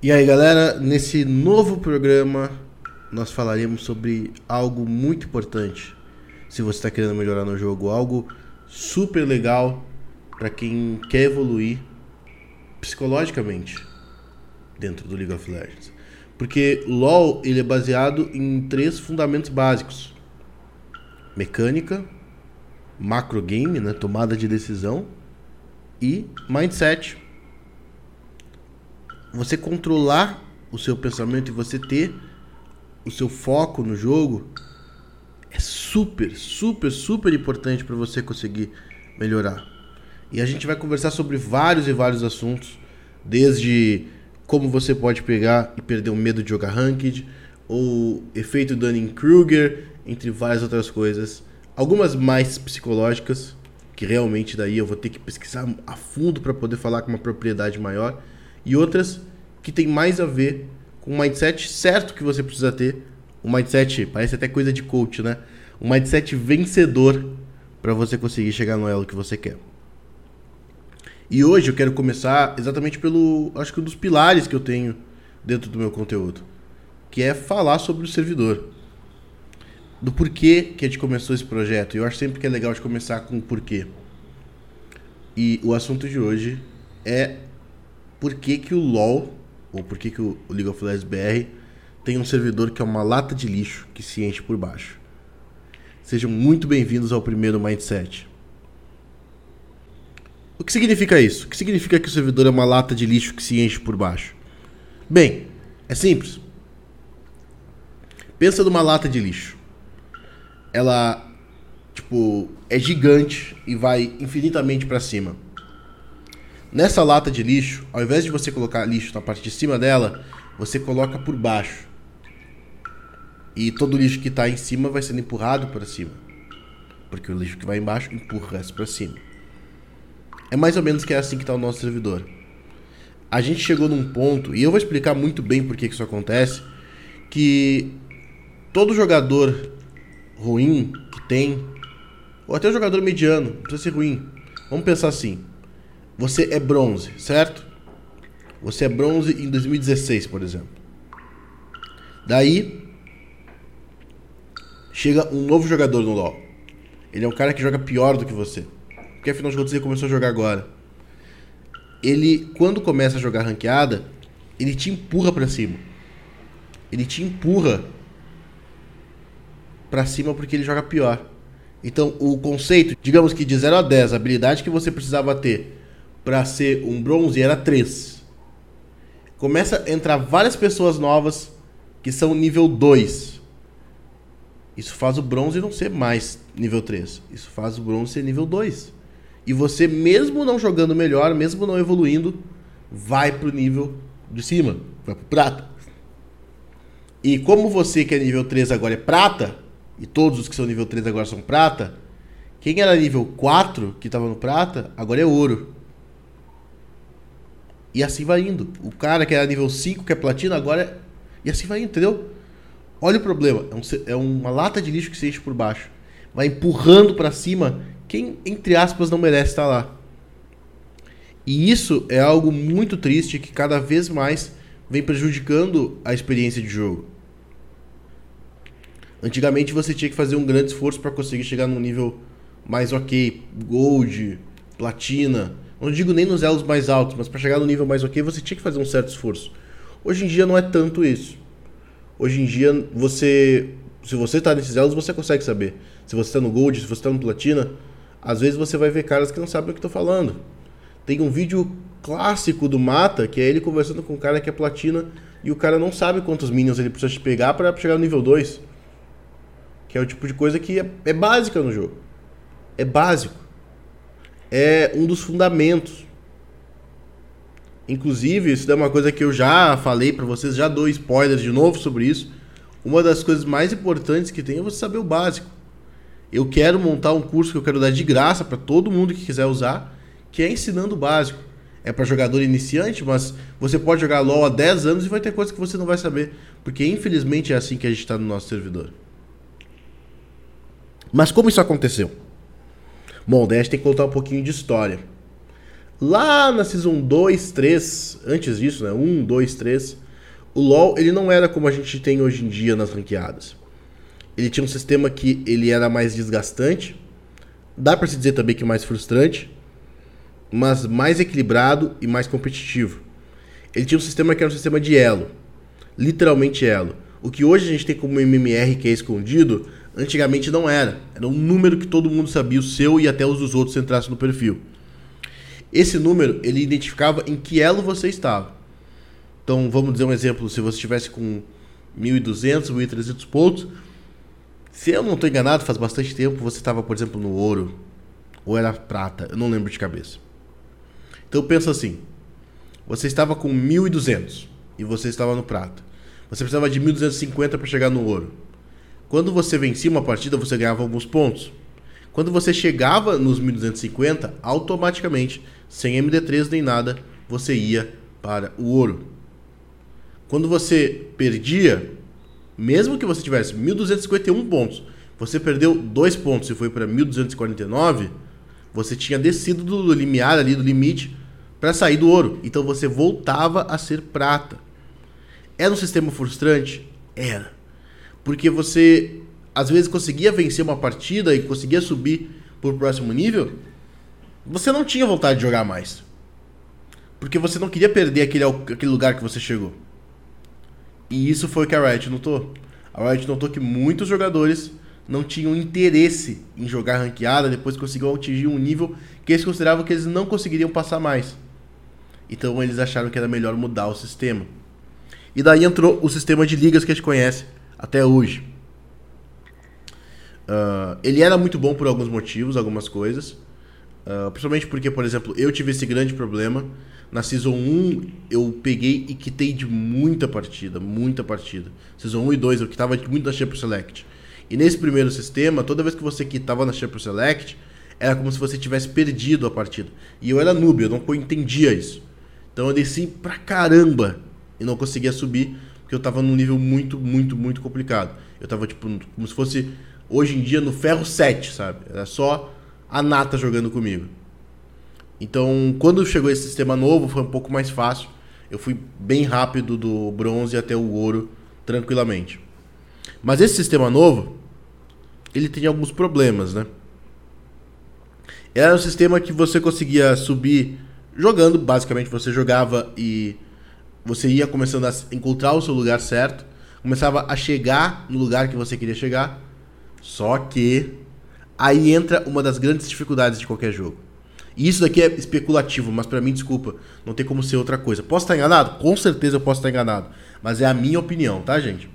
E aí, galera, nesse novo programa nós falaremos sobre algo muito importante. Se você está querendo melhorar no jogo, algo super legal para quem quer evoluir psicologicamente dentro do League of Legends. Porque LoL ele é baseado em três fundamentos básicos: mecânica, macro game, né, tomada de decisão e mindset. Você controlar o seu pensamento e você ter o seu foco no jogo é super, super, super importante para você conseguir melhorar. E a gente vai conversar sobre vários e vários assuntos, desde como você pode pegar e perder o medo de jogar ranked, ou efeito Dunning-Kruger, entre várias outras coisas. Algumas mais psicológicas, que realmente daí eu vou ter que pesquisar a fundo para poder falar com uma propriedade maior, e outras que tem mais a ver com o mindset certo que você precisa ter, um mindset, parece até coisa de coach, né? Um mindset vencedor para você conseguir chegar no elo que você quer. E hoje eu quero começar exatamente pelo, acho que um dos pilares que eu tenho dentro do meu conteúdo, que é falar sobre o servidor. Do porquê que a gente começou esse projeto. E eu acho sempre que é legal de começar com o porquê. E o assunto de hoje é por que, que o LoL, ou por que, que o League of Legends BR tem um servidor que é uma lata de lixo que se enche por baixo. Sejam muito bem-vindos ao primeiro Mindset. O que significa isso? O que significa que o servidor é uma lata de lixo que se enche por baixo? Bem, é simples. Pensa numa lata de lixo. Ela, tipo, é gigante e vai infinitamente para cima. Nessa lata de lixo, ao invés de você colocar lixo na parte de cima dela, você coloca por baixo. E todo o lixo que está em cima vai sendo empurrado para cima. Porque o lixo que vai embaixo empurra o resto para cima. É mais ou menos que é assim que está o nosso servidor. A gente chegou num ponto, e eu vou explicar muito bem por que isso acontece, que todo jogador ruim que tem, ou até o jogador mediano, não precisa ser ruim. Vamos pensar assim. Você é bronze, certo? Você é bronze em 2016, por exemplo. Daí chega um novo jogador no LoL. Ele é um cara que joga pior do que você. Porque afinal de contas ele começou a jogar agora. Ele, quando começa a jogar ranqueada, ele te empurra para cima. Ele te empurra para cima porque ele joga pior. Então, o conceito, digamos que de 0 a 10, a habilidade que você precisava ter para ser um bronze era 3. Começa a entrar várias pessoas novas que são nível 2. Isso faz o bronze não ser mais nível 3. Isso faz o bronze ser nível 2. E você, mesmo não jogando melhor, mesmo não evoluindo, vai pro nível de cima, vai pro prata. E como você que é nível 3 agora é prata, e todos os que são nível 3 agora são prata, quem era nível 4, que estava no prata, agora é ouro. E assim vai indo. O cara que era nível 5, que é platina, agora é... E assim vai indo, entendeu? Olha o problema. É, um, é uma lata de lixo que se enche por baixo. Vai empurrando para cima quem, entre aspas, não merece estar lá. E isso é algo muito triste que cada vez mais vem prejudicando a experiência de jogo. Antigamente você tinha que fazer um grande esforço para conseguir chegar num nível mais ok, gold, platina. Não digo nem nos elos mais altos, mas para chegar no nível mais ok você tinha que fazer um certo esforço. Hoje em dia não é tanto isso. Hoje em dia você, se você está nesses elos você consegue saber. Se você está no gold, se você está no platina, às vezes você vai ver caras que não sabem o que estou falando. Tem um vídeo clássico do Mata, que é ele conversando com um cara que é platina e o cara não sabe quantos minions ele precisa pegar para chegar no nível 2. Que é o tipo de coisa que é, é básica no jogo. É básico. É um dos fundamentos. Inclusive, isso é uma coisa que eu já falei para vocês, já dou spoilers de novo sobre isso. Uma das coisas mais importantes que tem é você saber o básico. Eu quero montar um curso que eu quero dar de graça para todo mundo que quiser usar, que é ensinando o básico. É para jogador iniciante, mas você pode jogar LoL há 10 anos e vai ter coisa que você não vai saber, porque infelizmente é assim que a gente está no nosso servidor. Mas como isso aconteceu? Bom, daí a gente tem que contar um pouquinho de história. Lá na Season 2, 3, antes disso, né? 1, 2, 3, o LoL ele não era como a gente tem hoje em dia nas ranqueadas. Ele tinha um sistema que ele era mais desgastante, dá para se dizer também que mais frustrante, mas mais equilibrado e mais competitivo. Ele tinha um sistema que era um sistema de elo, literalmente elo. O que hoje a gente tem como MMR que é escondido, antigamente não era. Era um número que todo mundo sabia, o seu e até os dos outros entrassem no perfil. Esse número, ele identificava em que elo você estava. Então, vamos dizer um exemplo, se você estivesse com 1.200, 1.300 pontos, se eu não estou enganado, faz bastante tempo, você estava, por exemplo, no ouro, ou era prata, eu não lembro de cabeça. Então, pensa assim, você estava com 1.200 e você estava no prata. Você precisava de 1.250 para chegar no ouro. Quando você vencia uma partida, você ganhava alguns pontos. Quando você chegava nos 1250, automaticamente, sem MD3 nem nada, você ia para o ouro. Quando você perdia, mesmo que você tivesse 1251 pontos, você perdeu 2 pontos e foi para 1249, você tinha descido do limiar ali do limite para sair do ouro. Então você voltava a ser prata. Era um sistema frustrante? Era. Porque você às vezes conseguia vencer uma partida e conseguia subir para o próximo nível, você não tinha vontade de jogar mais. Porque você não queria perder aquele, aquele lugar que você chegou. E isso foi o que a Riot notou. A Riot notou que muitos jogadores não tinham interesse em jogar ranqueada depois conseguiam atingir um nível que eles consideravam que eles não conseguiriam passar mais. Então eles acharam que era melhor mudar o sistema. E daí entrou o sistema de ligas que a gente conhece até hoje. Uh, ele era muito bom por alguns motivos, algumas coisas. Uh, principalmente porque, por exemplo, eu tive esse grande problema. Na Season 1, eu peguei e quitei de muita partida, muita partida. Season 1 e 2, eu quitava muito na Shaper Select. E nesse primeiro sistema, toda vez que você quitava na Shaper Select, era como se você tivesse perdido a partida. E eu era noob, eu não entendia isso. Então eu desci pra caramba e não conseguia subir, porque eu tava num nível muito, muito, muito complicado. Eu tava tipo, como se fosse hoje em dia no ferro 7, sabe? Era só a nata jogando comigo. Então, quando chegou esse sistema novo, foi um pouco mais fácil. Eu fui bem rápido do bronze até o ouro, tranquilamente. Mas esse sistema novo, ele tem alguns problemas, né? Era um sistema que você conseguia subir jogando, basicamente você jogava e você ia começando a encontrar o seu lugar certo, começava a chegar no lugar que você queria chegar só que aí entra uma das grandes dificuldades de qualquer jogo. E isso daqui é especulativo, mas para mim, desculpa, não tem como ser outra coisa. Posso estar enganado? Com certeza eu posso estar enganado. Mas é a minha opinião, tá, gente?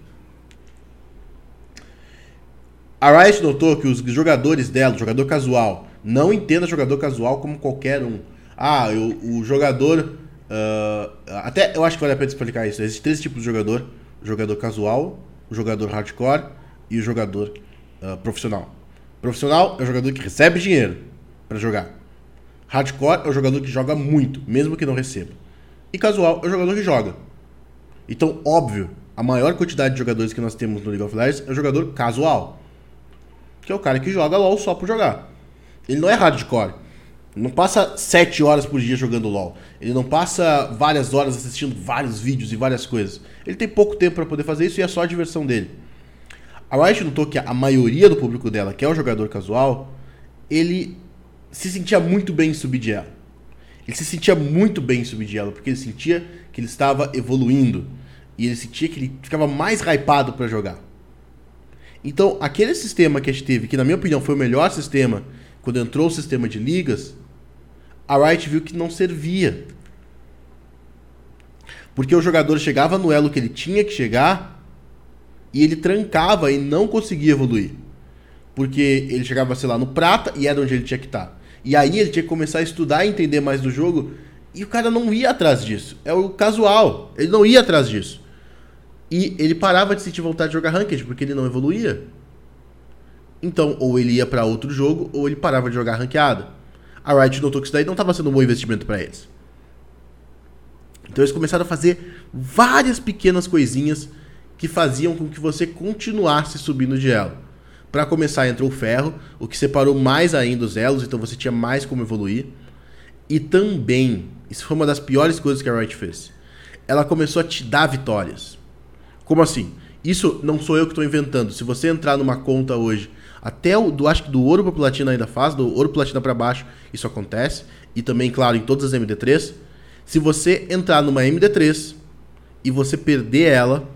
A Riot notou que os jogadores dela, jogador casual, não entenda jogador casual como qualquer um. Ah, eu, o jogador. Uh, até eu acho que vale a pena explicar isso. Existem três tipos de jogador: o jogador casual, o jogador hardcore e o jogador uh, profissional. Profissional é o jogador que recebe dinheiro para jogar. Hardcore é o jogador que joga muito, mesmo que não receba. E casual é o jogador que joga. Então, óbvio, a maior quantidade de jogadores que nós temos no League of Legends é o jogador casual. Que é o cara que joga LoL só por jogar. Ele não é hardcore. Não passa 7 horas por dia jogando LoL. Ele não passa várias horas assistindo vários vídeos e várias coisas. Ele tem pouco tempo para poder fazer isso e é só a diversão dele. A Riot notou que a maioria do público dela, que é o jogador casual, ele se sentia muito bem em subir de ela. Ele se sentia muito bem em subir de ela, porque ele sentia que ele estava evoluindo. E ele sentia que ele ficava mais hypado para jogar. Então, aquele sistema que a gente teve, que na minha opinião foi o melhor sistema, quando entrou o sistema de ligas, a Riot viu que não servia. Porque o jogador chegava no elo que ele tinha que chegar e ele trancava e não conseguia evoluir. Porque ele chegava, sei lá, no prata e era onde ele tinha que estar. E aí ele tinha que começar a estudar e entender mais do jogo. E o cara não ia atrás disso. É o casual. Ele não ia atrás disso. E ele parava de sentir vontade de jogar Ranked porque ele não evoluía. Então, ou ele ia para outro jogo, ou ele parava de jogar ranqueada. A Riot notou que isso daí não estava sendo um bom investimento para eles. Então eles começaram a fazer várias pequenas coisinhas que faziam com que você continuasse subindo de elo. Para começar, entrou o ferro, o que separou mais ainda os elos, então você tinha mais como evoluir. E também, isso foi uma das piores coisas que a Riot fez. Ela começou a te dar vitórias. Como assim? Isso não sou eu que estou inventando. Se você entrar numa conta hoje, até o do acho que do ouro para platina ainda faz, do ouro platina para baixo, isso acontece, e também, claro, em todas as MD3. Se você entrar numa MD3 e você perder ela,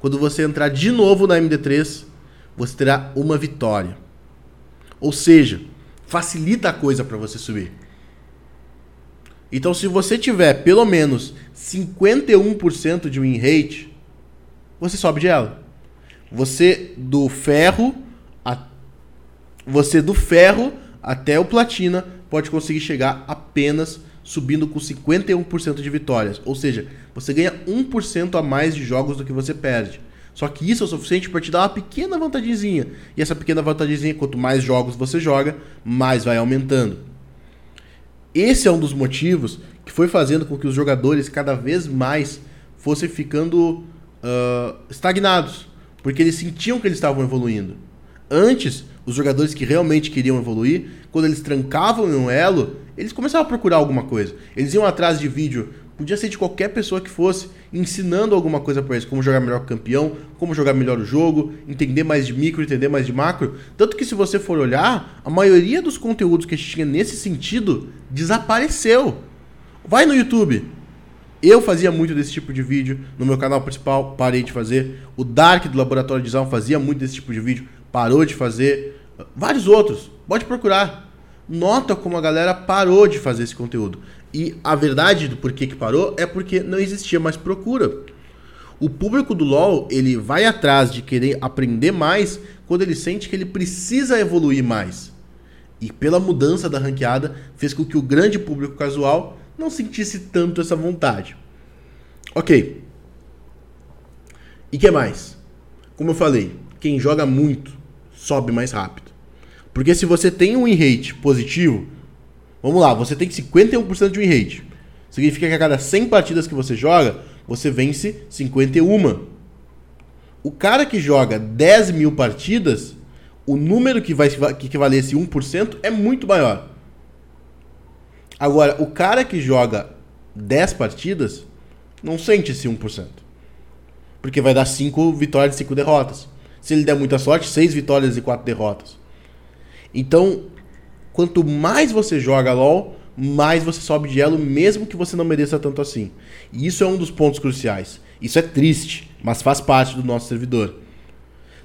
quando você entrar de novo na MD3, você terá uma vitória. Ou seja, facilita a coisa para você subir. Então, se você tiver pelo menos 51% de win rate, você sobe de ela. Você do ferro. Você do ferro até o platina pode conseguir chegar apenas subindo com 51% de vitórias. Ou seja, você ganha 1% a mais de jogos do que você perde. Só que isso é o suficiente para te dar uma pequena vantagemzinha. E essa pequena vantagemzinha, quanto mais jogos você joga, mais vai aumentando. Esse é um dos motivos que foi fazendo com que os jogadores cada vez mais fossem ficando uh, estagnados. Porque eles sentiam que eles estavam evoluindo. Antes, os jogadores que realmente queriam evoluir, quando eles trancavam em um elo, eles começavam a procurar alguma coisa. Eles iam atrás de vídeo Podia ser de qualquer pessoa que fosse, ensinando alguma coisa para eles, como jogar melhor campeão, como jogar melhor o jogo, entender mais de micro, entender mais de macro. Tanto que se você for olhar, a maioria dos conteúdos que a gente tinha nesse sentido desapareceu. Vai no YouTube. Eu fazia muito desse tipo de vídeo no meu canal principal, parei de fazer. O Dark do Laboratório de Zão fazia muito desse tipo de vídeo, parou de fazer. Vários outros, pode procurar. Nota como a galera parou de fazer esse conteúdo. E a verdade do porquê que parou é porque não existia mais procura. O público do LoL, ele vai atrás de querer aprender mais quando ele sente que ele precisa evoluir mais. E pela mudança da ranqueada, fez com que o grande público casual não sentisse tanto essa vontade. Ok. E que mais? Como eu falei, quem joga muito sobe mais rápido. Porque se você tem um win rate positivo, Vamos lá, você tem 51% de win rate. Significa que a cada 100 partidas que você joga, você vence 51. O cara que joga 10 mil partidas, o número que vai que equivaler esse 1% é muito maior. Agora, o cara que joga 10 partidas, não sente esse 1%. Porque vai dar 5 vitórias e 5 derrotas. Se ele der muita sorte, 6 vitórias e 4 derrotas. Então, quanto mais você joga LoL, mais você sobe de elo, mesmo que você não mereça tanto assim. E isso é um dos pontos cruciais. Isso é triste, mas faz parte do nosso servidor.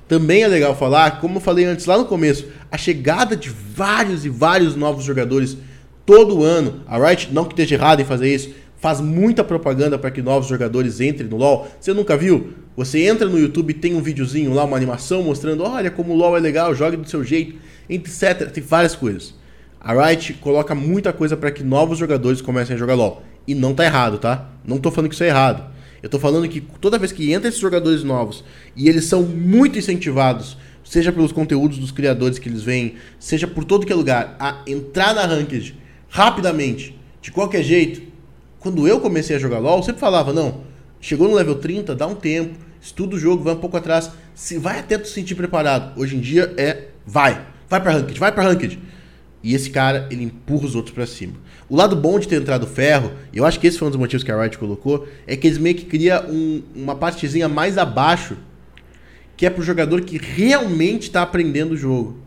Também é legal falar, como eu falei antes lá no começo, a chegada de vários e vários novos jogadores todo ano. A Riot, não que esteja errado em fazer isso, faz muita propaganda para que novos jogadores entrem no LoL. Você nunca viu? Você entra no YouTube e tem um videozinho lá, uma animação mostrando, olha como o LoL é legal, jogue do seu jeito, etc. Tem várias coisas. A Riot coloca muita coisa para que novos jogadores comecem a jogar LoL. E não tá errado, tá? Não tô falando que isso é errado. Eu tô falando que toda vez que entra esses jogadores novos e eles são muito incentivados, seja pelos conteúdos dos criadores que eles vêm, seja por todo que é lugar, a entrar na Ranked rapidamente, de qualquer jeito. Quando eu comecei a jogar LoL, eu sempre falava, não, chegou no level 30, dá um tempo, estuda o jogo, vai um pouco atrás, se vai até tu se sentir preparado. Hoje em dia é vai, vai para Ranked, vai para Ranked. E esse cara, ele empurra os outros para cima. O lado bom de ter entrado ferro, e eu acho que esse foi um dos motivos que a Riot colocou, é que eles meio que cria um, uma partezinha mais abaixo, que é pro jogador que realmente está aprendendo o jogo.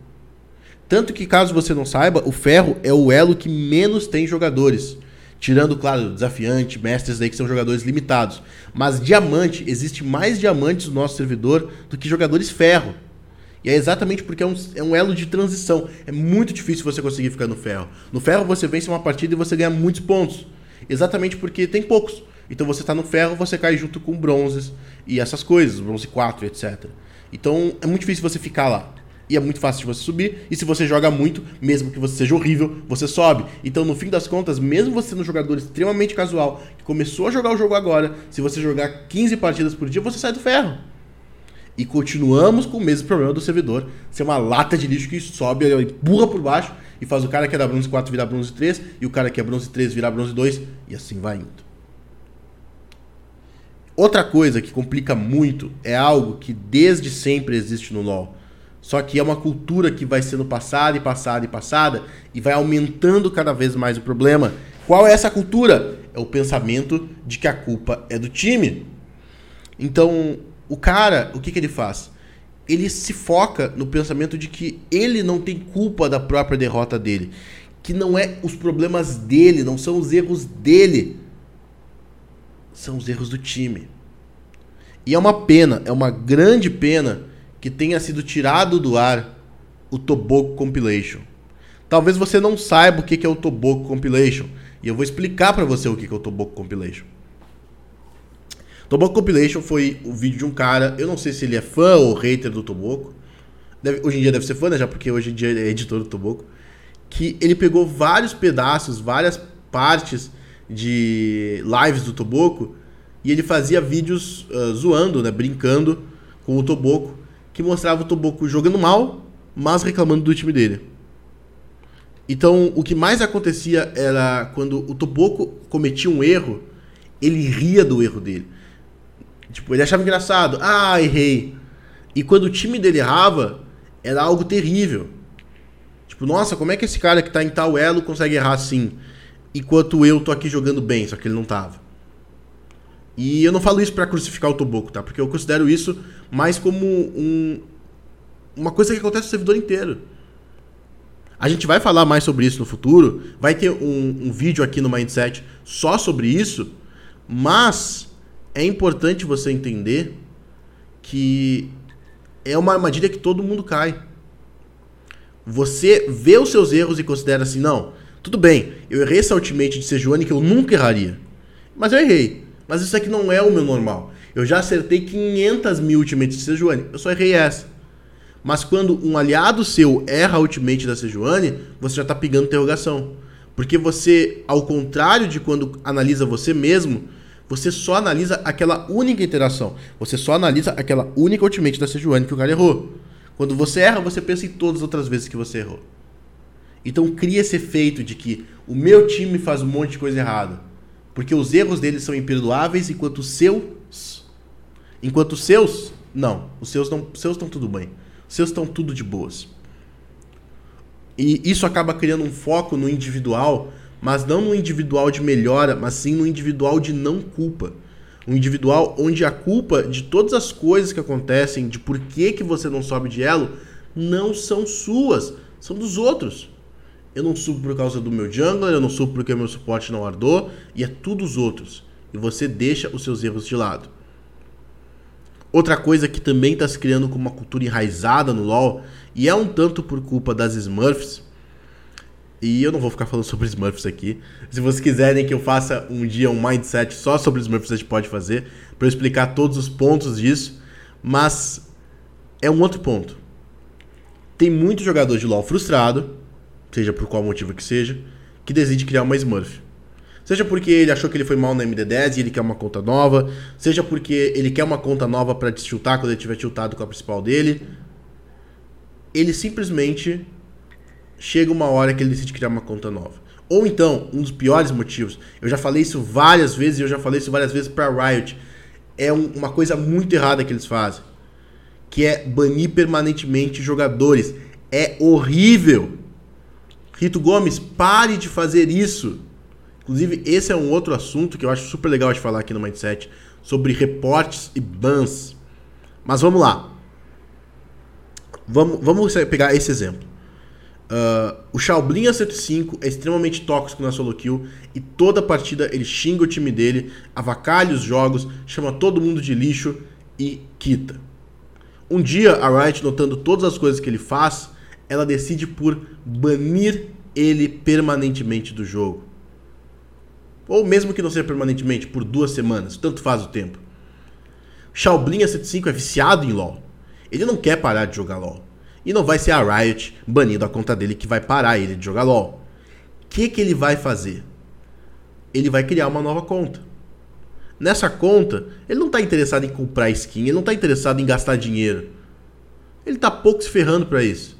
Tanto que, caso você não saiba, o ferro é o elo que menos tem jogadores. Tirando, claro, desafiante, mestres aí que são jogadores limitados. Mas diamante, existe mais diamantes no nosso servidor do que jogadores ferro. E é exatamente porque é um, é um elo de transição. É muito difícil você conseguir ficar no ferro. No ferro você vence uma partida e você ganha muitos pontos. Exatamente porque tem poucos. Então você está no ferro, você cai junto com bronzes e essas coisas, bronze 4, etc. Então é muito difícil você ficar lá. E é muito fácil de você subir. E se você joga muito, mesmo que você seja horrível, você sobe. Então, no fim das contas, mesmo você sendo um jogador extremamente casual, que começou a jogar o jogo agora, se você jogar 15 partidas por dia, você sai do ferro. E continuamos com o mesmo problema do servidor. Ser uma lata de lixo que sobe, empurra por baixo e faz o cara que é da bronze 4 virar bronze 3 e o cara que é bronze 3 virar bronze 2 e assim vai indo. Outra coisa que complica muito é algo que desde sempre existe no LoL. Só que é uma cultura que vai sendo passada e passada e passada e vai aumentando cada vez mais o problema, Qual é essa cultura? É o pensamento de que a culpa é do time. Então, o cara, o que, que ele faz? Ele se foca no pensamento de que ele não tem culpa da própria derrota dele. Que não é os problemas dele, não são os erros dele. São os erros do time. E é uma pena, é uma grande pena que tenha sido tirado do ar o Toboco Compilation. Talvez você não saiba o que é o Toboco Compilation. E eu vou explicar para você o que é o Toboco Compilation. Toboco Compilation foi o vídeo de um cara, eu não sei se ele é fã ou hater do Toboco. Deve, hoje em dia deve ser fã, né? Já porque hoje em dia ele é editor do Toboco. Que ele pegou vários pedaços, várias partes de lives do Toboco e ele fazia vídeos uh, zoando, né? Brincando com o Toboco, que mostrava o Toboco jogando mal, mas reclamando do time dele. Então, o que mais acontecia era quando o Toboco cometia um erro, ele ria do erro dele. Tipo, ele achava engraçado. Ah, errei. E quando o time dele errava, era algo terrível. Tipo, nossa, como é que esse cara que tá em tal elo consegue errar assim? Enquanto eu tô aqui jogando bem, só que ele não tava. E eu não falo isso para crucificar o Toboco, tá? Porque eu considero isso mais como um, uma coisa que acontece no servidor inteiro. A gente vai falar mais sobre isso no futuro. Vai ter um, um vídeo aqui no Mindset só sobre isso. Mas é importante você entender que é uma armadilha que todo mundo cai. Você vê os seus erros e considera assim, não, tudo bem, eu errei essa ultimate de Sejuani que eu nunca erraria. Mas eu errei. Mas isso aqui não é o meu normal. Eu já acertei 500 mil ultimates de Sejuani, eu só errei essa. Mas quando um aliado seu erra a ultimate da Sejuani, você já está pegando interrogação. Porque você, ao contrário de quando analisa você mesmo, você só analisa aquela única interação. Você só analisa aquela única ultimate da Sejuani que o cara errou. Quando você erra, você pensa em todas as outras vezes que você errou. Então cria esse efeito de que o meu time faz um monte de coisa errada. Porque os erros deles são imperdoáveis, enquanto os seus. Enquanto os seus. Não. Os seus, não, os seus estão tudo bem. Seus estão tudo de boas. E isso acaba criando um foco no individual, mas não no individual de melhora, mas sim no individual de não culpa. Um individual onde a culpa de todas as coisas que acontecem, de por que, que você não sobe de elo, não são suas, são dos outros. Eu não subo por causa do meu jungler, eu não subo porque meu suporte não ardou, e é tudo os outros. E você deixa os seus erros de lado. Outra coisa que também está se criando como uma cultura enraizada no LoL, e é um tanto por culpa das Smurfs, e eu não vou ficar falando sobre Smurfs aqui. Se vocês quiserem que eu faça um dia um mindset só sobre Smurfs, a gente pode fazer, para eu explicar todos os pontos disso, mas é um outro ponto. Tem muito jogador de LoL frustrado, seja por qual motivo que seja, que decide criar uma Smurf. Seja porque ele achou que ele foi mal no MD10 e ele quer uma conta nova, seja porque ele quer uma conta nova para tiltar quando ele tiver tiltado com a principal dele. Ele simplesmente chega uma hora que ele decide criar uma conta nova. Ou então, um dos piores motivos, eu já falei isso várias vezes e eu já falei isso várias vezes para Riot, é um, uma coisa muito errada que eles fazem, que é banir permanentemente jogadores. É horrível. Rito Gomes, pare de fazer isso. Inclusive, esse é um outro assunto que eu acho super legal de falar aqui no Mindset, sobre reportes e bans. Mas vamos lá. Vamos, vamos pegar esse exemplo. Uh, o Shaoblin a 105 é extremamente tóxico na solo kill e toda partida ele xinga o time dele, avacalha os jogos, chama todo mundo de lixo e quita. Um dia a Riot, notando todas as coisas que ele faz, ela decide por banir ele permanentemente do jogo. Ou mesmo que não seja permanentemente, por duas semanas, tanto faz o tempo. Shaoblin A75 é viciado em LoL. Ele não quer parar de jogar LoL. E não vai ser a Riot banindo a conta dele que vai parar ele de jogar LoL. O que, que ele vai fazer? Ele vai criar uma nova conta. Nessa conta, ele não está interessado em comprar skin, ele não está interessado em gastar dinheiro. Ele está pouco se ferrando para isso.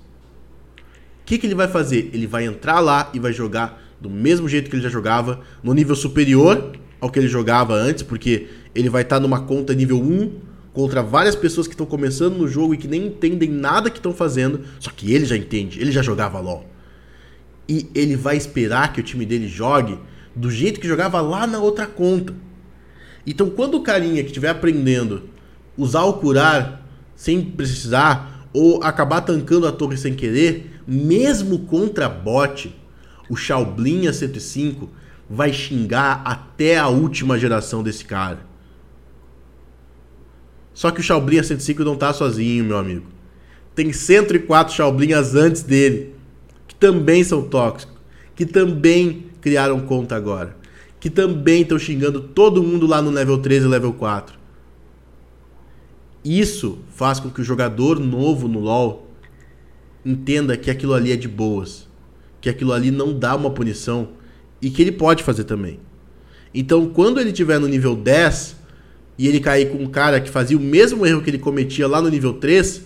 O que, que ele vai fazer? Ele vai entrar lá e vai jogar do mesmo jeito que ele já jogava, no nível superior ao que ele jogava antes, porque ele vai estar tá numa conta nível 1 contra várias pessoas que estão começando no jogo e que nem entendem nada que estão fazendo, só que ele já entende, ele já jogava LoL. E ele vai esperar que o time dele jogue do jeito que jogava lá na outra conta. Então, quando o carinha que estiver aprendendo usar o curar sem precisar ou acabar tancando a torre sem querer, mesmo contra bot, o Shaoblin a 105 vai xingar até a última geração desse cara. Só que o Shaoblin a 105 não tá sozinho, meu amigo. Tem 104 Shaoblinhas antes dele, que também são tóxicos, que também criaram conta agora, que também estão xingando todo mundo lá no level 13 e level 4. Isso faz com que o jogador novo no LoL entenda que aquilo ali é de boas, que aquilo ali não dá uma punição e que ele pode fazer também. Então, quando ele tiver no nível 10 e ele cair com um cara que fazia o mesmo erro que ele cometia lá no nível 3,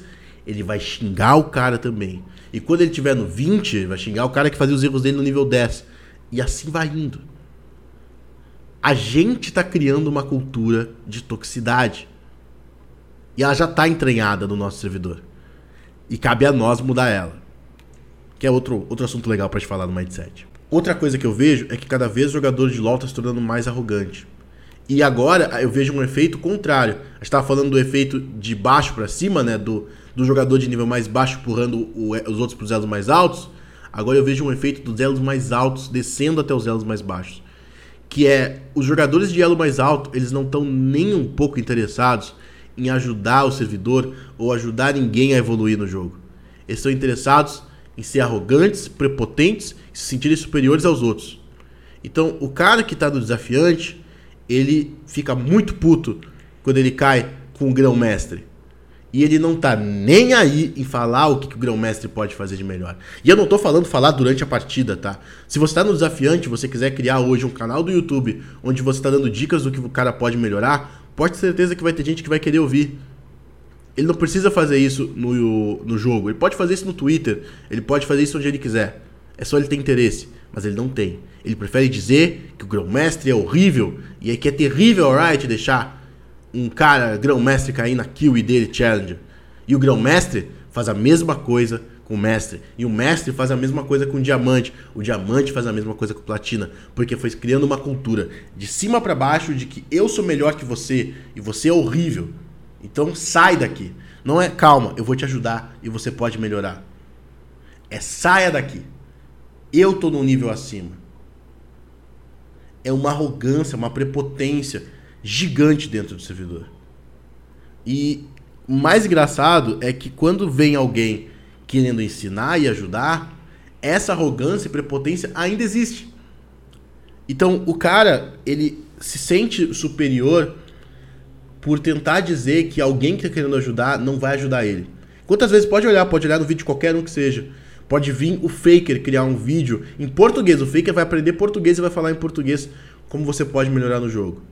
ele vai xingar o cara também. E quando ele tiver no 20, ele vai xingar o cara que fazia os erros dele no nível 10. E assim vai indo. A gente está criando uma cultura de toxicidade. E ela já está entranhada no nosso servidor. E cabe a nós mudar ela. Que é outro, outro assunto legal para te falar no Mindset. Outra coisa que eu vejo é que cada vez o jogador de LoL está se tornando mais arrogante. E agora eu vejo um efeito contrário. A gente estava falando do efeito de baixo para cima, né? Do, do jogador de nível mais baixo empurrando o, os outros para os elos mais altos. Agora eu vejo um efeito dos elos mais altos descendo até os elos mais baixos. Que é os jogadores de elo mais alto, eles não estão nem um pouco interessados em ajudar o servidor ou ajudar ninguém a evoluir no jogo. Eles estão interessados em ser arrogantes, prepotentes se sentirem superiores aos outros. Então, o cara que está no desafiante, ele fica muito puto quando ele cai com o grão-mestre. E ele não tá nem aí em falar o que, que o grão-mestre pode fazer de melhor. E eu não tô falando falar durante a partida, tá? Se você tá no desafiante, você quiser criar hoje um canal do YouTube onde você tá dando dicas do que o cara pode melhorar, pode ter certeza que vai ter gente que vai querer ouvir. Ele não precisa fazer isso no, no jogo. Ele pode fazer isso no Twitter. Ele pode fazer isso onde ele quiser. É só ele ter interesse. Mas ele não tem. Ele prefere dizer que o grão-mestre é horrível. E é que é terrível, alright, deixar um cara grão-mestre cair na kill dele, challenger. E o grão-mestre faz a mesma coisa com o mestre. E o mestre faz a mesma coisa com o diamante. O diamante faz a mesma coisa com platina. Porque foi criando uma cultura de cima para baixo de que eu sou melhor que você e você é horrível. Então sai daqui. Não é calma, eu vou te ajudar e você pode melhorar. É saia daqui. Eu tô num nível acima. É uma arrogância, uma prepotência gigante dentro do servidor. E o mais engraçado é que quando vem alguém querendo ensinar e ajudar, essa arrogância e prepotência ainda existe. Então o cara, ele se sente superior por tentar dizer que alguém que está querendo ajudar não vai ajudar ele. Quantas vezes pode olhar, pode olhar no vídeo de qualquer um que seja. Pode vir o faker criar um vídeo em português. O faker vai aprender português e vai falar em português como você pode melhorar no jogo.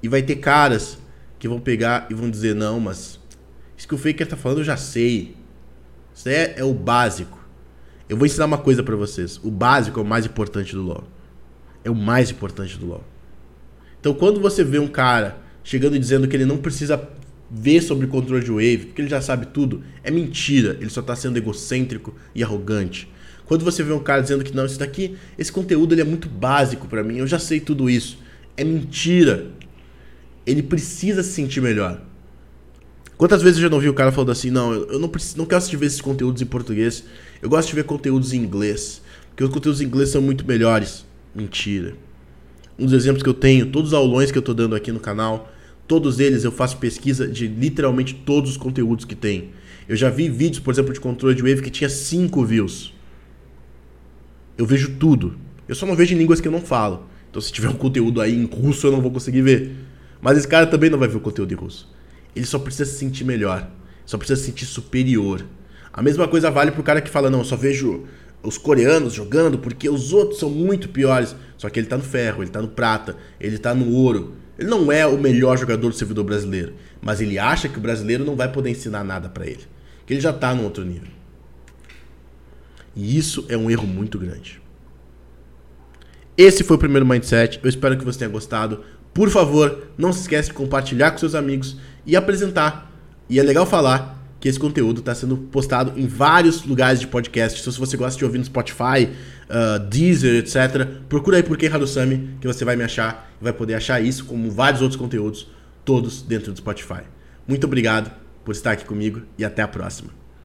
E vai ter caras que vão pegar e vão dizer: não, mas isso que o Faker tá falando eu já sei. Isso é, é o básico. Eu vou ensinar uma coisa para vocês. O básico é o mais importante do LoL. É o mais importante do LoL. Então quando você vê um cara chegando e dizendo que ele não precisa ver sobre controle de wave, porque ele já sabe tudo, é mentira. Ele só tá sendo egocêntrico e arrogante. Quando você vê um cara dizendo que não, isso daqui, esse conteúdo ele é muito básico para mim, eu já sei tudo isso. É mentira ele precisa se sentir melhor. Quantas vezes eu já não vi o cara falando assim, não, eu não, preciso, não quero assistir ver esses conteúdos em português, eu gosto de ver conteúdos em inglês, porque os conteúdos em inglês são muito melhores. Mentira. Um dos exemplos que eu tenho, todos os aulões que eu tô dando aqui no canal, todos eles eu faço pesquisa de literalmente todos os conteúdos que tem. Eu já vi vídeos, por exemplo, de controle de wave que tinha 5 views. Eu vejo tudo. Eu só não vejo em línguas que eu não falo. Então se tiver um conteúdo aí em russo eu não vou conseguir ver. Mas esse cara também não vai ver o conteúdo em russo. Ele só precisa se sentir melhor. Só precisa se sentir superior. A mesma coisa vale pro cara que fala, não, eu só vejo os coreanos jogando porque os outros são muito piores. Só que ele tá no ferro, ele tá no prata, ele tá no ouro. Ele não é o melhor jogador do servidor brasileiro. Mas ele acha que o brasileiro não vai poder ensinar nada para ele. Que ele já tá no outro nível. E isso é um erro muito grande. Esse foi o primeiro mindset. Eu espero que você tenha gostado. Por favor, não se esqueça de compartilhar com seus amigos e apresentar. E é legal falar que esse conteúdo está sendo postado em vários lugares de podcast. Então, se você gosta de ouvir no Spotify, uh, Deezer, etc., procura aí por Ken Harusami, que você vai me achar e vai poder achar isso, como vários outros conteúdos, todos dentro do Spotify. Muito obrigado por estar aqui comigo e até a próxima.